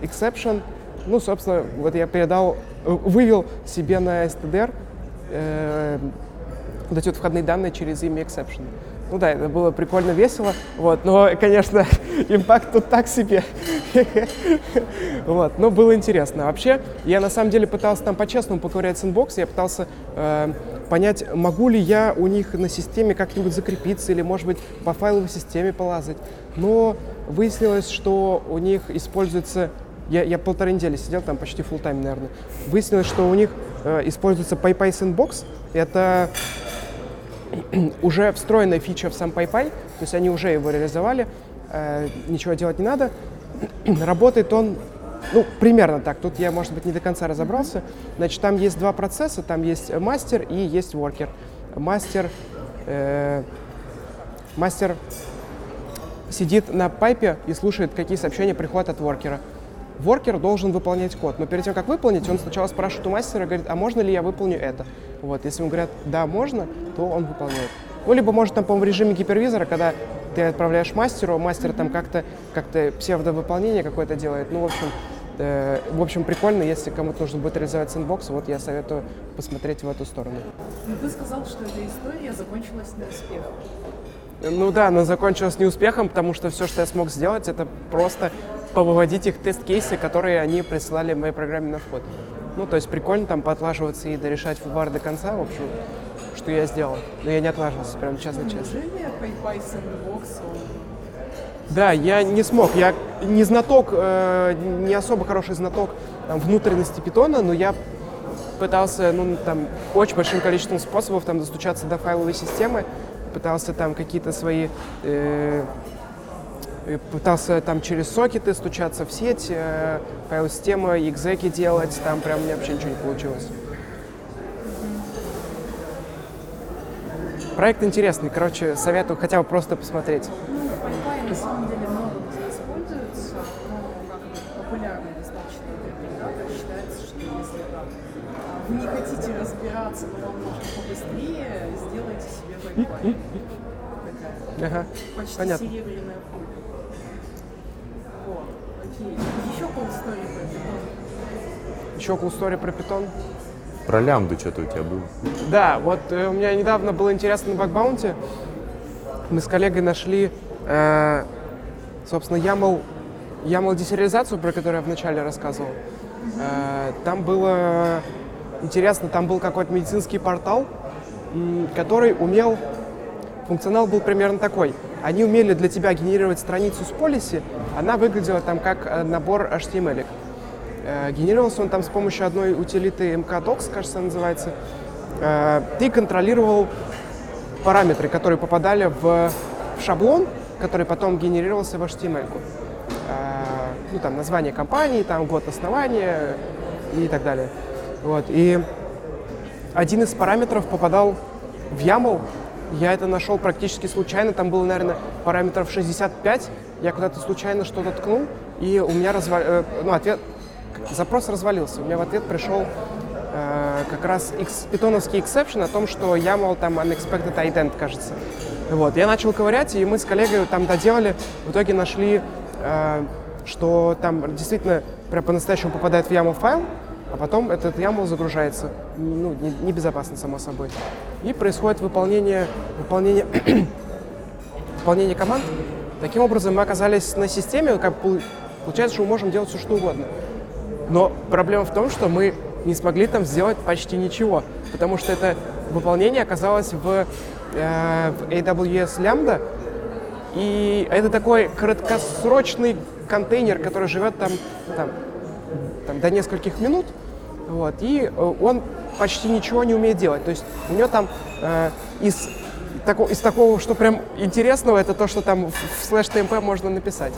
exception. Ну, собственно, вот я передал, э, вывел себе на stdr э, вот эти вот входные данные через имя exception. Ну да, это было прикольно, весело, вот, но, конечно, импакт тут так себе. вот, но было интересно. Вообще, я на самом деле пытался там по-честному поковырять сэндбокс, я пытался э, понять, могу ли я у них на системе как-нибудь закрепиться или, может быть, по файловой системе полазать. Но выяснилось, что у них используется я, я полторы недели сидел там почти full тайм наверное. Выяснилось, что у них э, используется PyPy Sandbox. Это уже встроенная фича в сам PyPy, то есть они уже его реализовали, э, ничего делать не надо. Работает он, ну, примерно так, тут я, может быть, не до конца разобрался. Значит, там есть два процесса, там есть мастер и есть worker. Мастер, э, мастер сидит на пайпе и слушает, какие сообщения приходят от воркера. Воркер должен выполнять код, но перед тем, как выполнить, он сначала спрашивает у мастера, говорит, а можно ли я выполню это? Вот, если ему говорят, да, можно, то он выполняет. Ну, либо может там, по-моему, в режиме гипервизора, когда ты отправляешь мастеру, мастер там как-то как псевдовыполнение какое-то делает. Ну, в общем, э, в общем, прикольно, если кому-то нужно будет реализовать сэндбокс, вот я советую посмотреть в эту сторону.
Ну, ты сказал, что эта история закончилась неуспехом.
Ну да, но закончилась неуспехом, потому что все, что я смог сделать, это просто повыводить их тест-кейсы, которые они присылали в моей программе на вход. Ну, то есть прикольно там поотлаживаться и дорешать фубар до конца, в общем, что я сделал. Но я не отлаживался, прям честно-честно. Да, я не смог. Я не знаток, э, не особо хороший знаток там, внутренности питона, но я пытался, ну, там, очень большим количеством способов там достучаться до файловой системы, пытался там какие-то свои э, пытался там через сокеты стучаться в сеть, э, файл-система, экзеки делать, там прям у меня вообще ничего не получилось. Проект интересный, короче, советую хотя бы просто посмотреть.
Ну, PyPy на самом деле много где используется, но как бы популярный достаточно интерпретатор. Считается, что если там, вы не хотите разбираться, но вам нужно побыстрее, сделайте себе PyPy. Такая
ага.
почти
Понятно.
серебряная пуля. Еще cool story про Python.
Еще cool story про питон.
Про лямбду что-то у тебя было.
Да, вот э, у меня недавно было интересно на бакбаунте. Мы с коллегой нашли, э, собственно, YAML, YAML десериализацию, про которую я вначале рассказывал. Э, там было интересно, там был какой-то медицинский портал, который умел, функционал был примерно такой. Они умели для тебя генерировать страницу с полиси, она выглядела там как э, набор HTML. Э, Генерировался он там с помощью одной утилиты mkdocs, кажется, называется. Э, Ты контролировал параметры, которые попадали в шаблон, который потом генерировался в HTML. Ну, там, название компании, там, год основания и так далее. Вот. И один из параметров попадал в YAML. Я это нашел практически случайно. Там было, наверное, параметров 65. Я куда-то случайно что-то ткнул, и у меня разва... э, ну, ответ... запрос развалился. У меня в ответ пришел э, как раз питоновский exception о том, что YAML там unexpected indent, кажется. Вот. Я начал ковырять, и мы с коллегой там доделали. В итоге нашли, э, что там действительно прям по-настоящему попадает в YAML файл, а потом этот YAML загружается. Ну, не- небезопасно, само собой. И происходит выполнение, выполнение, выполнение команд. Таким образом, мы оказались на системе, как пол- получается, что мы можем делать все, что угодно. Но проблема в том, что мы не смогли там сделать почти ничего, потому что это выполнение оказалось в, э, в AWS Lambda, и это такой краткосрочный контейнер, который живет там, там, там до нескольких минут, вот, и э, он почти ничего не умеет делать. То есть у него там э, из, тако- из такого, что прям интересного, это то, что там в, слэш TMP можно написать.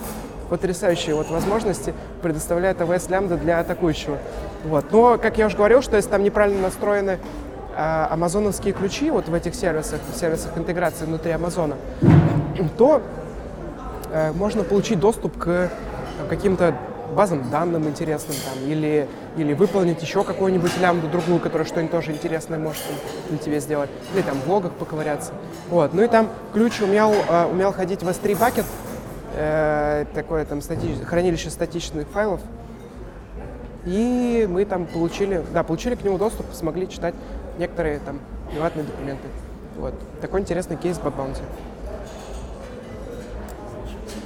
Потрясающие вот возможности предоставляет AWS Lambda для атакующего. Вот. Но, как я уже говорил, что если там неправильно настроены э, амазоновские ключи вот в этих сервисах, в сервисах интеграции внутри Амазона, то э, можно получить доступ к каким-то базам данным интересным там, или, или выполнить еще какую-нибудь лямбду другую, которая что-нибудь тоже интересное может для тебя сделать, или там в логах поковыряться. Вот. Ну и там ключ умел, э, умел ходить в S3 bucket, э, такое там стати- хранилище статичных файлов, и мы там получили, да, получили к нему доступ, смогли читать некоторые там приватные документы. Вот. Такой интересный кейс в Bug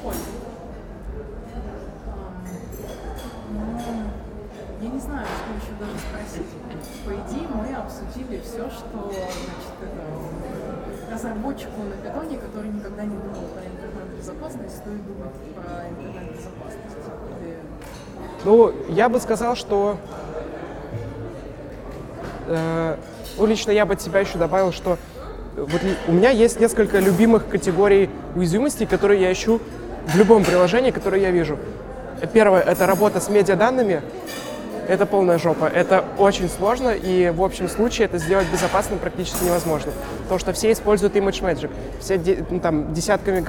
Прикольно. Ам, ну, Я не знаю, что еще даже спросить. По идее, мы обсудили все, что значит, это, разработчику на питоне, который никогда не думал про интернет-безопасность, стоит думать про интернет-безопасность.
Ну, я бы сказал, что э, ну, лично я бы от себя еще добавил, что вот ли- у меня есть несколько любимых категорий уязвимостей, которые я ищу в любом приложении, которое я вижу. Первое — это работа с медиаданными. Это полная жопа. Это очень сложно, и в общем случае это сделать безопасным практически невозможно. Потому что все используют Image Magic. Все ну, там, десятками,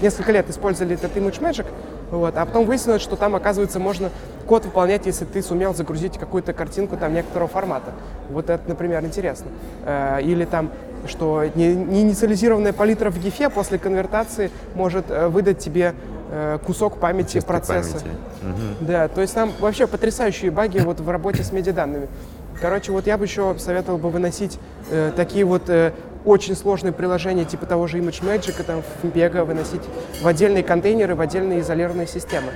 несколько лет использовали этот Image Magic, вот, а потом выяснилось, что там, оказывается, можно код выполнять, если ты сумел загрузить какую-то картинку там некоторого формата. Вот это, например, интересно. Э, или там что неинициализированная палитра в гифе после конвертации может э, выдать тебе э, кусок памяти
Чистой
процесса.
памяти.
Да, то есть там вообще потрясающие баги вот в работе с медиаданными. Короче, вот я бы еще советовал бы выносить э, такие вот э, очень сложные приложения типа того же ImageMagick, там, Fmbega выносить в отдельные контейнеры, в отдельные изолированные системы.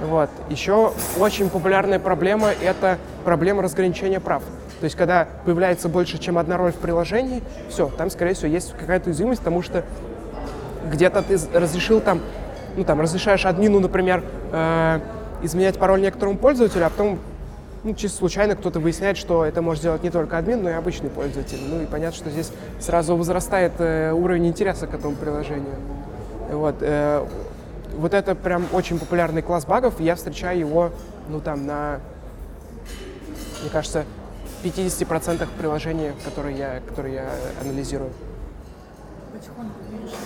Вот. Еще очень популярная проблема — это проблема разграничения прав. То есть, когда появляется больше, чем одна роль в приложении, все, там, скорее всего, есть какая-то уязвимость, потому что где-то ты разрешил там, ну, там, разрешаешь админу, например, э, изменять пароль некоторому пользователю, а потом ну, чисто случайно кто-то выясняет, что это может делать не только админ, но и обычный пользователь. Ну и понятно, что здесь сразу возрастает э, уровень интереса к этому приложению. Вот, э, вот это прям очень популярный класс багов, и я встречаю его, ну там, на, мне кажется, 50% приложений, которые я, которые я анализирую.
Потихоньку перешли.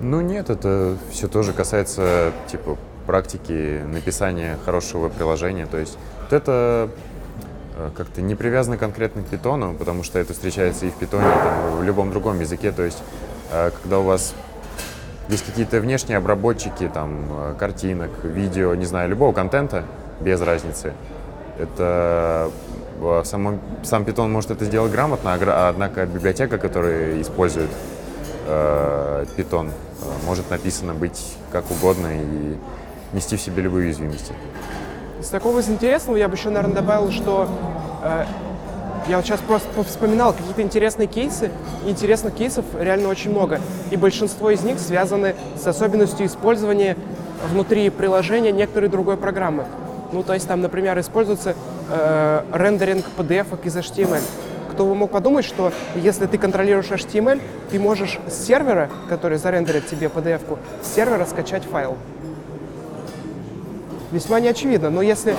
Ну нет, это все тоже касается типа практики написания хорошего приложения. То есть вот это э, как-то не привязано конкретно к питону, потому что это встречается и в питоне, и в любом другом языке. То есть э, когда у вас есть какие-то внешние обработчики, там, э, картинок, видео, не знаю, любого контента, без разницы, это сам, сам питон может это сделать грамотно, а однако библиотека, которая использует питон, может написано быть как угодно и нести в себе любые уязвимости.
Из такого из интересного я бы еще, наверное, добавил, что э, я вот сейчас просто вспоминал какие-то интересные кейсы, интересных кейсов реально очень много. И большинство из них связаны с особенностью использования внутри приложения некоторой другой программы. Ну, то есть там, например, используется э, рендеринг PDF из HTML. Кто бы мог подумать, что если ты контролируешь HTML, ты можешь с сервера, который зарендерит тебе PDF-ку, с сервера скачать файл весьма неочевидно. Но если...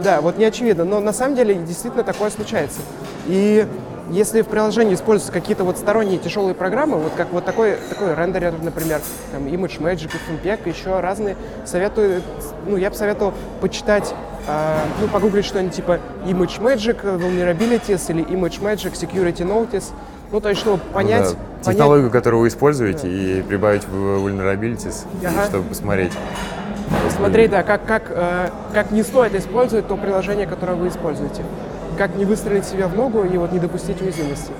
Да, вот не очевидно. Но на самом деле действительно такое случается. И если в приложении используются какие-то вот сторонние тяжелые программы, вот как вот такой, такой рендерер, например, там Image Magic, FMPEG, еще разные, советую, ну, я бы советовал почитать, э, ну, погуглить что-нибудь типа Image Magic Vulnerabilities или Image Magic Security Notice, ну, то есть, чтобы понять...
Да. Технологию, понять... которую вы используете, да. и прибавить в vulnerabilities, ага. чтобы посмотреть.
Смотреть, да, как, как, э, как не стоит использовать то приложение, которое вы используете. Как не выстрелить себя в ногу и вот не допустить уязвимости.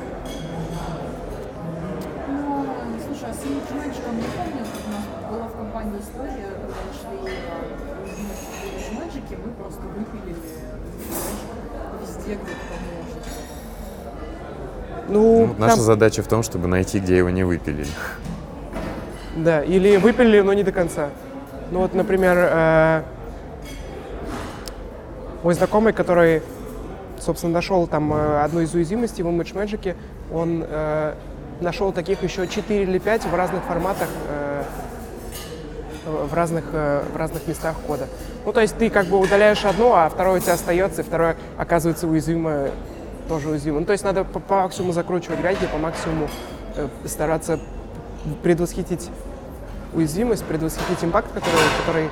Ну, слушай, а с Magic не помню, как у нас была в компании история, когда нашли уязвимость в Magic, мы просто выпилили везде, где
можно. Ну, ну, наша там... задача в том, чтобы найти, где его не выпилили.
Да, или выпилили, но не до конца. Ну вот, например, э, мой знакомый, который, собственно, нашел там э, одну из уязвимостей в Image Magic, он э, нашел таких еще 4 или 5 в разных форматах, э, в, разных, э, в разных местах кода. Ну, то есть ты как бы удаляешь одно, а второе у тебя остается, и второе оказывается уязвимое, тоже уязвимо. Ну, то есть надо по, по максимуму закручивать гайки, по максимуму э, стараться предвосхитить уязвимость, предвосхитить импакт, который, который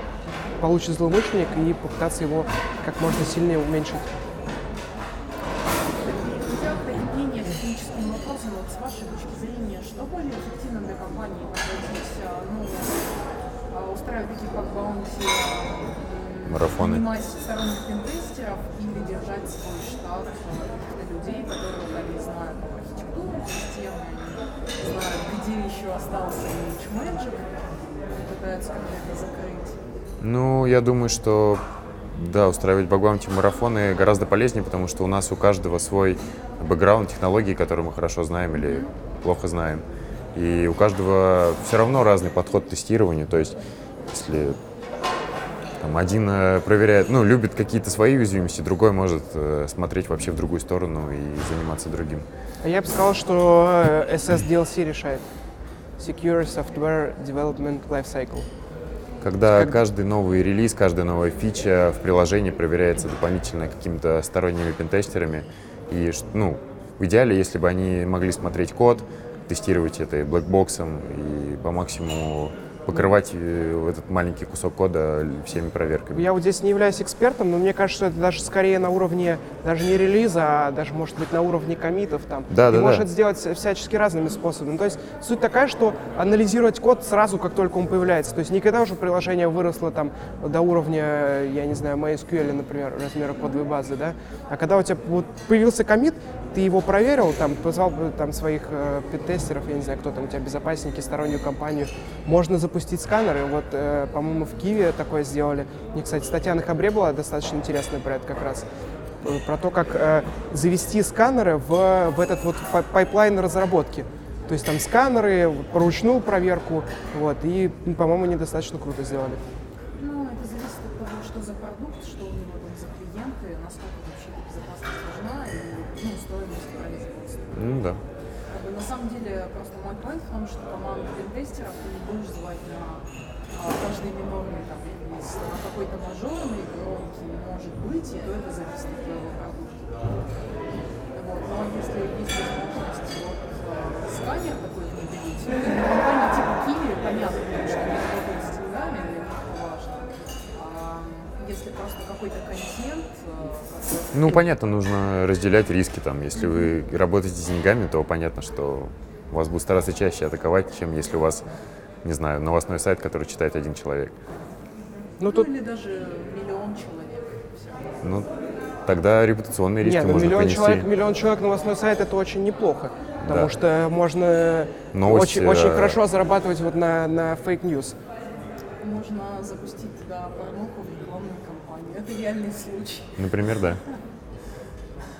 получит злоумышленник, и попытаться его как можно сильнее уменьшить.
Марафоны,
нанимать сторонних пентестеров или держать свой штат людей, которые они знают архитектуру системы, знают, где еще остался image magic, пытаются как-то это закрыть?
Ну, я думаю, что да, устраивать бэкграунти марафоны гораздо полезнее, потому что у нас у каждого свой бэкграунд технологии, которые мы хорошо знаем или плохо знаем. И у каждого все равно разный подход к тестированию. То есть, если там, один э, проверяет, ну, любит какие-то свои уязвимости, другой может э, смотреть вообще в другую сторону и заниматься другим.
А я бы сказал, что э, SSDLC решает. Secure Software Development Lifecycle.
Когда
Как-
каждый новый релиз, каждая новая фича в приложении проверяется дополнительно какими-то сторонними пентестерами. И ну, в идеале, если бы они могли смотреть код, тестировать это и блэкбоксом, и по максимуму покрывать э, этот маленький кусок кода всеми проверками.
Я вот здесь не являюсь экспертом, но мне кажется, что это даже скорее на уровне даже не релиза, а даже может быть на уровне комитов там.
Да,
и
да,
может
да.
это сделать всячески разными способами. То есть суть такая, что анализировать код сразу, как только он появляется. То есть не когда уже приложение выросло там до уровня, я не знаю, MySQL, например, размера кодовой базы, да, а когда у тебя вот появился комит, ты его проверил, там, позвал бы там своих э, пентестеров, я не знаю, кто там у тебя, безопасники, стороннюю компанию. Можно запустить сканеры. Вот, э, по-моему, в Киеве такое сделали. И, кстати, статья на Хабре была достаточно интересная про это как раз. Э, Про то, как э, завести сканеры в, в этот вот pi- pipeline разработки. То есть там сканеры, поручную проверку, вот, и, по-моему, они достаточно круто сделали.
Ну, это зависит от того, что за продукт, что у него там за клиенты, насколько вообще эта безопасность важна и ну, стоимость производства.
Ну да.
На самом деле, просто мой point в том, что команду пентестеров каждый минорный там на какой-то мажорный, громкий, может быть, и то это зависит от твоего продукта. Вот. Но если есть возможность вот, а, сканер такой внедрить, компания типа Киви, понятно, потому что они работают с деньгами, для них это важно. А если просто какой-то контент, а, который
Ну, понятно, нужно разделять риски там. Если вы работаете с деньгами, то понятно, что вас будут стараться чаще атаковать, чем если у вас, не знаю, новостной сайт, который читает один человек.
Ну,
Ну,
тут
или даже миллион человек.
Ну, тогда репутационные риски
Нет, ну,
можно
миллион человек, миллион человек новостной сайт это очень неплохо. Потому
Да.
что можно
Новости,
очень, очень
э,
хорошо зарабатывать вот на, на fake news.
Можно запустить туда порнуху в рекламную кампанию. Это реальный случай.
Например, да.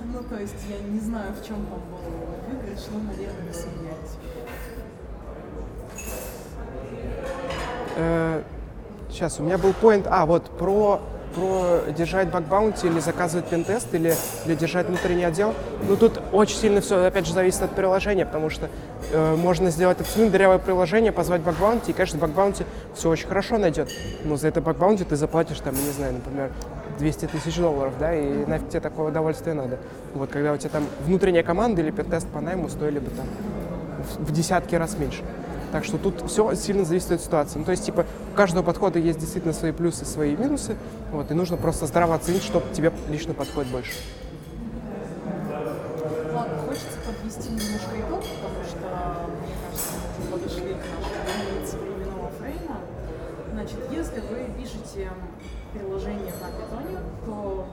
Ну, то есть я не знаю, в чем там был выигрыш, но, наверное, не
сейчас, у меня был point, а, вот, про, про держать bug bounty или заказывать пентест, или, или держать внутренний отдел. Ну, тут очень сильно все, опять же, зависит от приложения, потому что э, можно сделать абсолютно дырявое приложение, позвать bug bounty, и, конечно, bug bounty все очень хорошо найдет. Но за это bug bounty ты заплатишь, там, не знаю, например, 200 тысяч долларов, да, и нафиг тебе такое удовольствие надо. Вот, когда у тебя там внутренняя команда или пентест по найму стоили бы там в десятки раз меньше. Так что тут все сильно зависит от ситуации. Ну, то есть, типа, у каждого подхода есть действительно свои плюсы, свои минусы. Вот, и нужно просто здраво оценить, что тебе лично подходит больше.
Ладно, хочется подвести немножко итог, потому что, мне кажется, мы подошли к нашей границе временного фрейма. Значит, если вы пишете приложение на питоне, то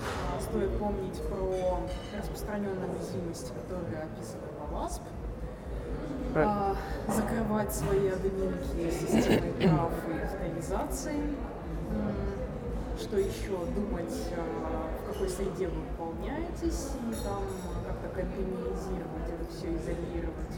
а, стоит помнить про распространенную уязвимость, которую описывала WASP, а, закрывать свои админки системой прав и авторизации. Что еще? Думать, а, в какой среде вы выполняетесь, и там как-то контейнеризировать это все, изолировать.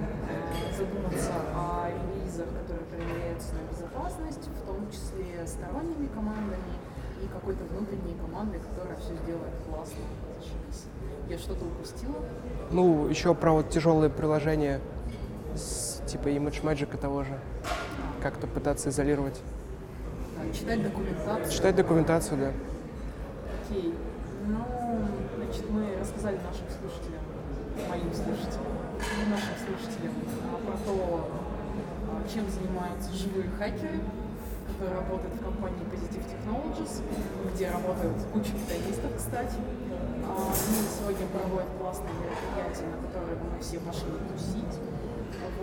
А, Задуматься о релизах, которые проверяются на безопасность, в том числе сторонними командами и какой-то внутренней командой, которая все сделает классно. Я что-то упустила?
Ну, еще про вот тяжелые приложения, с, типа ImageMagic того же. Как-то пытаться изолировать.
А, Читать документацию.
Читать документацию, да.
Окей. Ну, значит, мы рассказали нашим слушателям, моим слушателям, нашим слушателям а, про то, а, чем занимаются живые хакеры, которые работают в компании Positive Technologies, где работают куча методистов, кстати. А, Они сегодня проводят классное мероприятие, на которое мы все пошли тусить.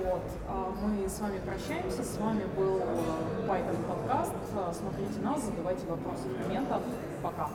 Вот. А Мы с вами прощаемся. С вами был э, Python подкаст. Смотрите нас, задавайте вопросы в комментах. Пока.